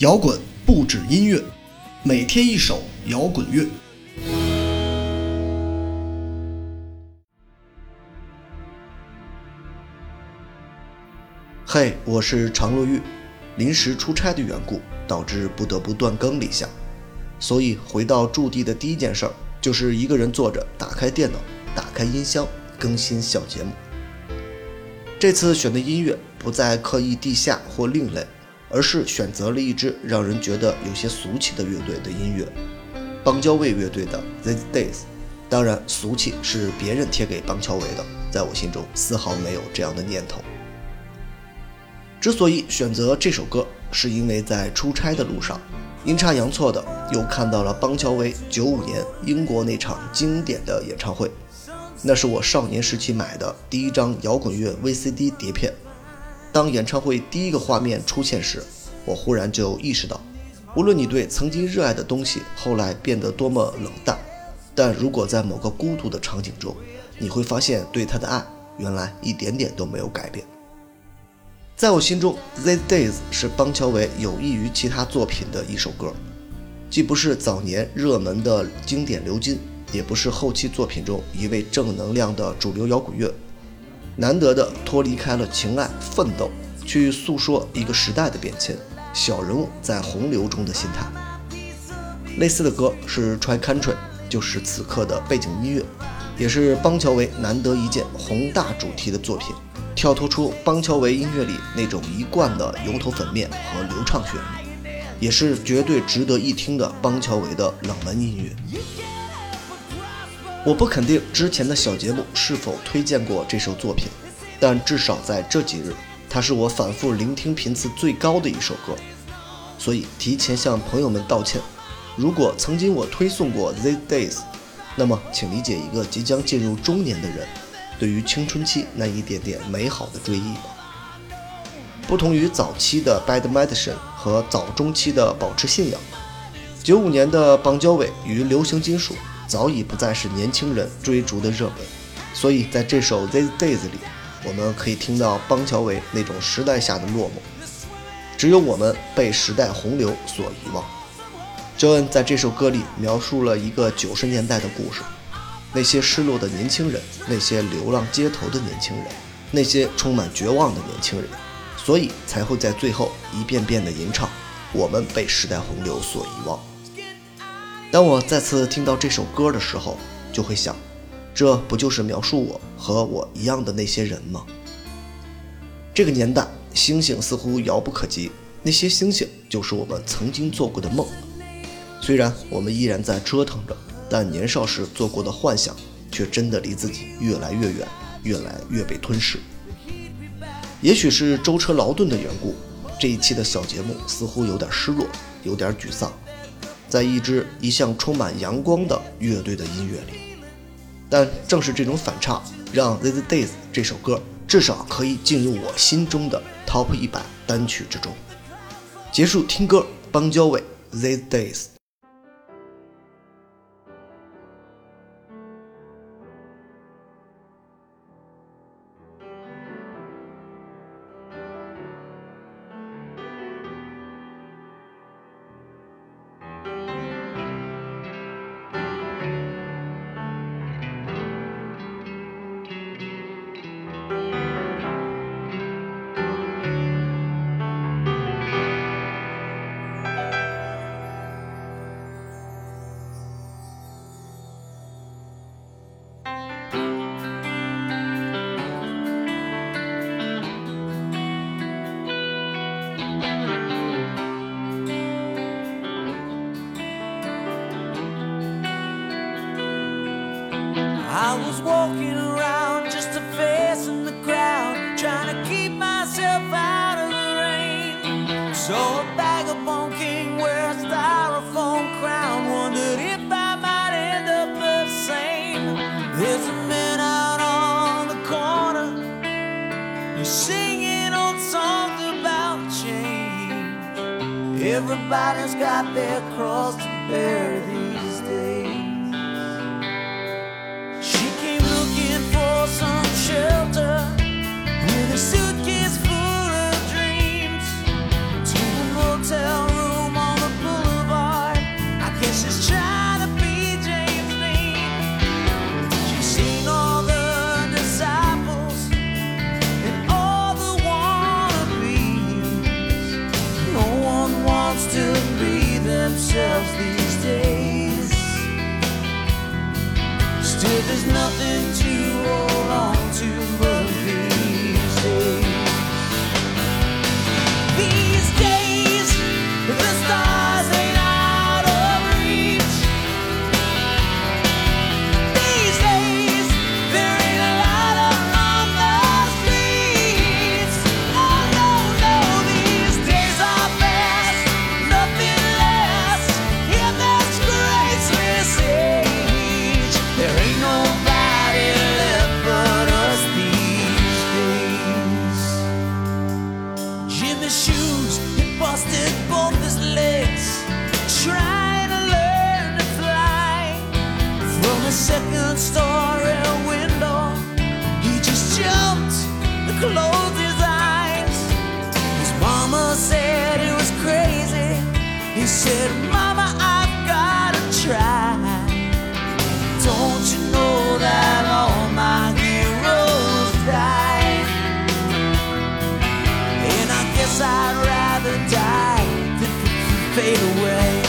摇滚不止音乐，每天一首摇滚乐。嘿，我是常若玉，临时出差的缘故，导致不得不断更了一下，所以回到驻地的第一件事儿，就是一个人坐着，打开电脑，打开音箱，更新小节目。这次选的音乐不再刻意地下或另类。而是选择了一支让人觉得有些俗气的乐队的音乐，邦乔维乐队的《These Days》。当然，俗气是别人贴给邦乔维的，在我心中丝毫没有这样的念头。之所以选择这首歌，是因为在出差的路上，阴差阳错的又看到了邦乔维九五年英国那场经典的演唱会，那是我少年时期买的第一张摇滚乐 VCD 碟片。当演唱会第一个画面出现时，我忽然就意识到，无论你对曾经热爱的东西后来变得多么冷淡，但如果在某个孤独的场景中，你会发现对他的爱原来一点点都没有改变。在我心中，《These Days》是邦乔维有益于其他作品的一首歌，既不是早年热门的经典流金，也不是后期作品中一位正能量的主流摇滚乐。难得的脱离开了情爱奋斗，去诉说一个时代的变迁，小人物在洪流中的心态。类似的歌是《Try Country》，就是此刻的背景音乐，也是邦乔维难得一见宏大主题的作品，跳脱出邦乔维音乐里那种一贯的油头粉面和流畅旋律，也是绝对值得一听的邦乔维的冷门音乐。我不肯定之前的小节目是否推荐过这首作品，但至少在这几日，它是我反复聆听频次最高的一首歌，所以提前向朋友们道歉。如果曾经我推送过《These Days》，那么请理解一个即将进入中年的人对于青春期那一点点美好的追忆吧。不同于早期的《Bad Medicine》和早中期的《保持信仰》，九五年的邦交委与流行金属。早已不再是年轻人追逐的热门，所以在这首《These Days》里，我们可以听到邦乔维那种时代下的落寞。只有我们被时代洪流所遗忘。j o n 在这首歌里描述了一个九十年代的故事：那些失落的年轻人，那些流浪街头的年轻人，那些充满绝望的年轻人，所以才会在最后一遍遍地吟唱：“我们被时代洪流所遗忘。”当我再次听到这首歌的时候，就会想，这不就是描述我和我一样的那些人吗？这个年代，星星似乎遥不可及，那些星星就是我们曾经做过的梦。虽然我们依然在折腾着，但年少时做过的幻想，却真的离自己越来越远，越来越被吞噬。也许是舟车劳顿的缘故，这一期的小节目似乎有点失落，有点沮丧。在一支一向充满阳光的乐队的音乐里，但正是这种反差，让《These Days》这首歌至少可以进入我心中的 Top 一百单曲之中。结束听歌，邦交委《These Days》。Was walking around just a face in the crowd, trying to keep myself out of the rain. Saw a vagabond king wear a styrofoam crown, wondered if I might end up the same. There's a man out on the corner, he's singing old songs about change. Everybody's got their cross to bear. closed his eyes. His mama said it was crazy. He said, Mama, I've gotta try. Don't you know that all my heroes die? And I guess I'd rather die than fade away.